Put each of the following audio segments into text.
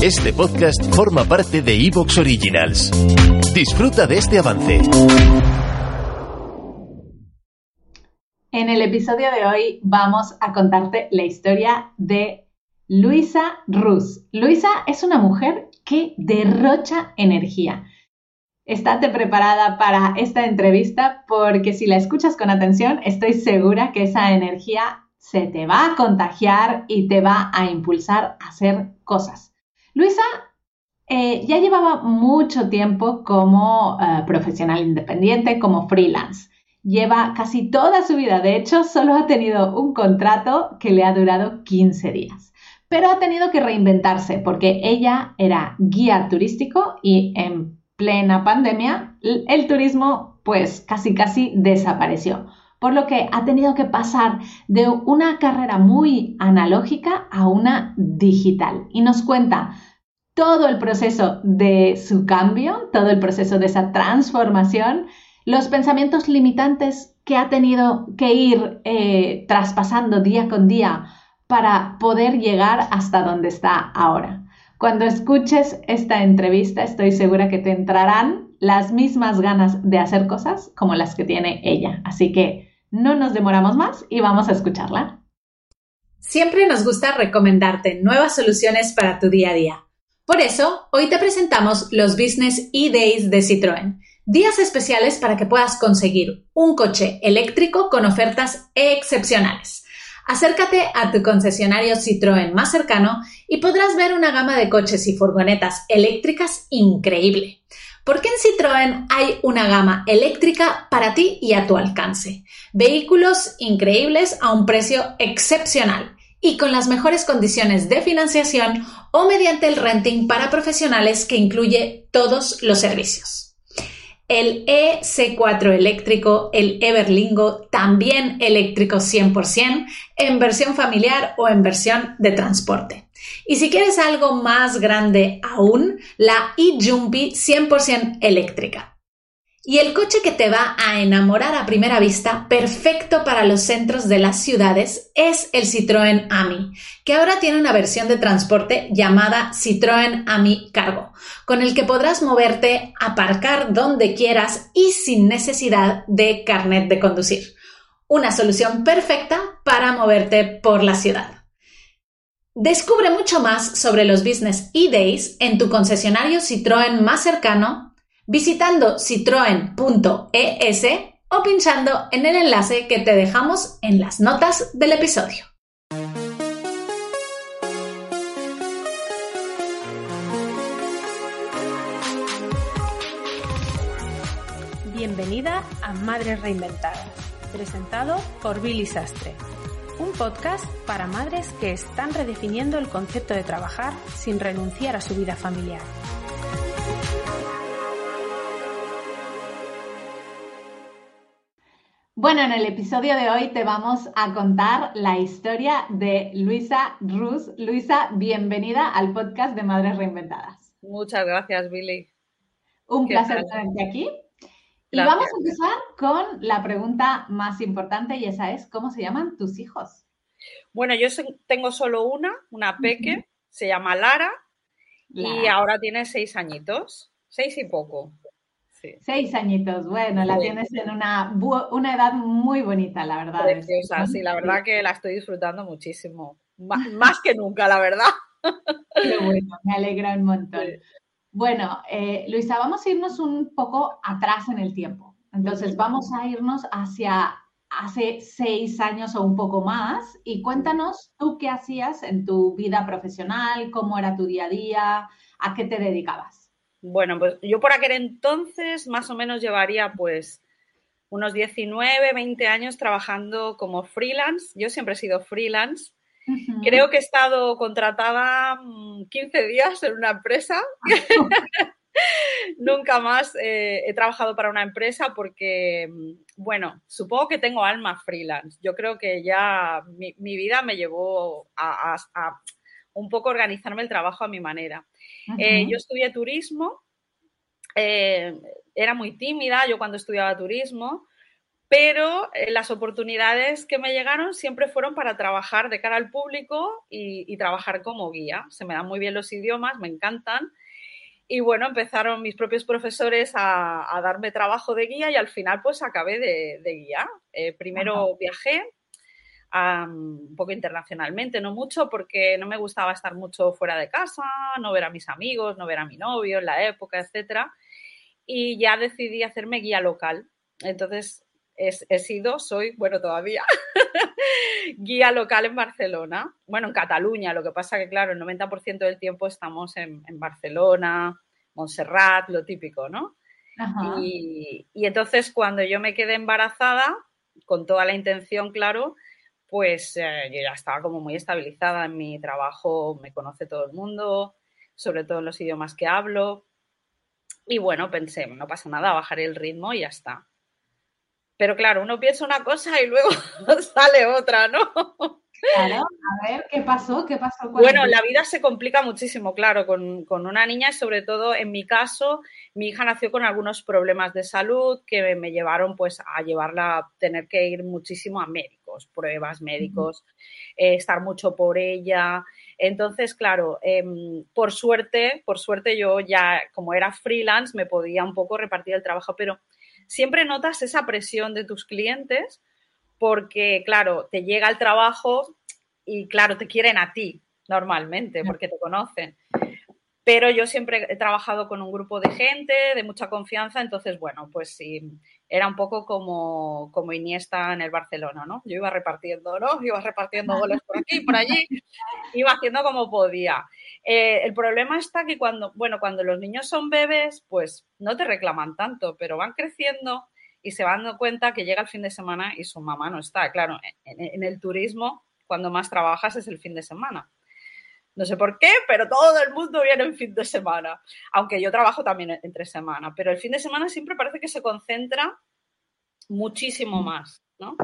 Este podcast forma parte de Evox Originals. Disfruta de este avance. En el episodio de hoy vamos a contarte la historia de Luisa Rus. Luisa es una mujer que derrocha energía. Estate preparada para esta entrevista porque si la escuchas con atención, estoy segura que esa energía se te va a contagiar y te va a impulsar a hacer cosas. Luisa eh, ya llevaba mucho tiempo como eh, profesional independiente, como freelance. Lleva casi toda su vida, de hecho, solo ha tenido un contrato que le ha durado 15 días. Pero ha tenido que reinventarse porque ella era guía turístico y en plena pandemia el turismo pues casi casi desapareció por lo que ha tenido que pasar de una carrera muy analógica a una digital. Y nos cuenta todo el proceso de su cambio, todo el proceso de esa transformación, los pensamientos limitantes que ha tenido que ir eh, traspasando día con día para poder llegar hasta donde está ahora. Cuando escuches esta entrevista, estoy segura que te entrarán las mismas ganas de hacer cosas como las que tiene ella. Así que no nos demoramos más y vamos a escucharla. Siempre nos gusta recomendarte nuevas soluciones para tu día a día. Por eso, hoy te presentamos los Business E-Days de Citroën, días especiales para que puedas conseguir un coche eléctrico con ofertas excepcionales. Acércate a tu concesionario Citroën más cercano y podrás ver una gama de coches y furgonetas eléctricas increíble. Porque en Citroën hay una gama eléctrica para ti y a tu alcance. Vehículos increíbles a un precio excepcional y con las mejores condiciones de financiación o mediante el renting para profesionales que incluye todos los servicios el EC4 eléctrico, el Everlingo, también eléctrico 100%, en versión familiar o en versión de transporte. Y si quieres algo más grande aún, la eJumpy 100% eléctrica. Y el coche que te va a enamorar a primera vista, perfecto para los centros de las ciudades, es el Citroën Ami, que ahora tiene una versión de transporte llamada Citroën Ami Cargo, con el que podrás moverte, aparcar donde quieras y sin necesidad de carnet de conducir. Una solución perfecta para moverte por la ciudad. Descubre mucho más sobre los Business e-Days en tu concesionario Citroën más cercano visitando citroen.es o pinchando en el enlace que te dejamos en las notas del episodio. Bienvenida a Madres Reinventadas, presentado por Billy Sastre, un podcast para madres que están redefiniendo el concepto de trabajar sin renunciar a su vida familiar. Bueno, en el episodio de hoy te vamos a contar la historia de Luisa Rus. Luisa, bienvenida al podcast de Madres Reinventadas. Muchas gracias, Billy. Un placer tenerte aquí. Y vamos a empezar con la pregunta más importante y esa es, ¿cómo se llaman tus hijos? Bueno, yo tengo solo una, una peque, se llama Lara, y ahora tiene seis añitos, seis y poco. Seis añitos, bueno, la tienes en una, una edad muy bonita, la verdad. Preciosa, sí, la verdad que la estoy disfrutando muchísimo. Más, que nunca, la verdad. Qué bueno, me alegra un montón. Bueno, eh, Luisa, vamos a irnos un poco atrás en el tiempo. Entonces, vamos a irnos hacia hace seis años o un poco más y cuéntanos tú qué hacías en tu vida profesional, cómo era tu día a día, a qué te dedicabas. Bueno, pues yo por aquel entonces más o menos llevaría pues unos 19, 20 años trabajando como freelance. Yo siempre he sido freelance. Creo que he estado contratada 15 mm, días en una empresa. Nunca más eh, he trabajado para una empresa porque, mm, bueno, supongo que tengo alma freelance. Yo creo que ya mi, vida me llevó a, un poco organizarme el trabajo a mi manera. Eh, yo estudié turismo, eh, era muy tímida yo cuando estudiaba turismo, pero eh, las oportunidades que me llegaron siempre fueron para trabajar de cara al público y, trabajar como guía. Se me dan muy bien los idiomas, me encantan. Y bueno, empezaron mis propios profesores a, darme trabajo de guía y al final pues acabé de, guía. Eh, primero viajé un poco internacionalmente, no mucho, porque no me gustaba estar mucho fuera de casa, no ver a mis amigos, no ver a mi novio en la época, etcétera. Y ya decidí hacerme guía local. Entonces he, sido, soy, bueno, todavía guía local en Barcelona. Bueno, en Cataluña, lo que pasa que, claro, el 90% del tiempo estamos en, Barcelona, Montserrat, lo típico, ¿no? Y, y, entonces cuando yo me quedé embarazada, con toda la intención, claro, pues eh, yo ya estaba como muy estabilizada en mi trabajo, me conoce todo el mundo, sobre todo en los idiomas que hablo. Y bueno, pensé, no pasa nada, bajaré el ritmo y ya está. Pero claro, uno piensa una cosa y luego sale otra, ¿no? Claro, a ver, ¿qué pasó? ¿Qué pasó? Bueno, la vida se complica muchísimo, claro, con, una niña y sobre todo en mi caso, mi hija nació con algunos problemas de salud que me llevaron pues a llevarla a tener que ir muchísimo a médicos, pruebas médicos, eh, estar mucho por ella. Entonces, claro, em, por suerte, por suerte yo ya como era freelance me podía un poco repartir el trabajo, pero siempre notas esa presión de tus clientes porque, claro, te llega el trabajo y, claro, te quieren a ti normalmente porque te conocen. Pero yo siempre he trabajado con un grupo de gente de mucha confianza, entonces, bueno, pues sí, era un poco como, como Iniesta en el Barcelona, ¿no? Yo iba repartiendo, ¿no? Iba repartiendo goles por aquí, por allí, iba haciendo como podía. Eh, el problema está que cuando, bueno, cuando los niños son bebés, pues no te reclaman tanto, pero van creciendo y se van dando cuenta que llega el fin de semana y su mamá no está. Claro, en el turismo, cuando más trabajas es el fin de semana. No sé por qué, pero todo el mundo viene en fin de semana. Aunque yo trabajo también entre semana, pero el fin de semana siempre parece que se concentra muchísimo más, ¿no?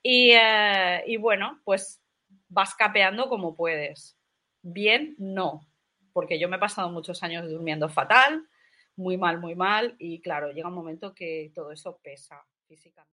Y, eh, y bueno, pues vas capeando como puedes. Bien, no, porque yo me he pasado muchos años durmiendo fatal, muy mal, muy mal, y claro, llega un momento que todo eso pesa físicamente.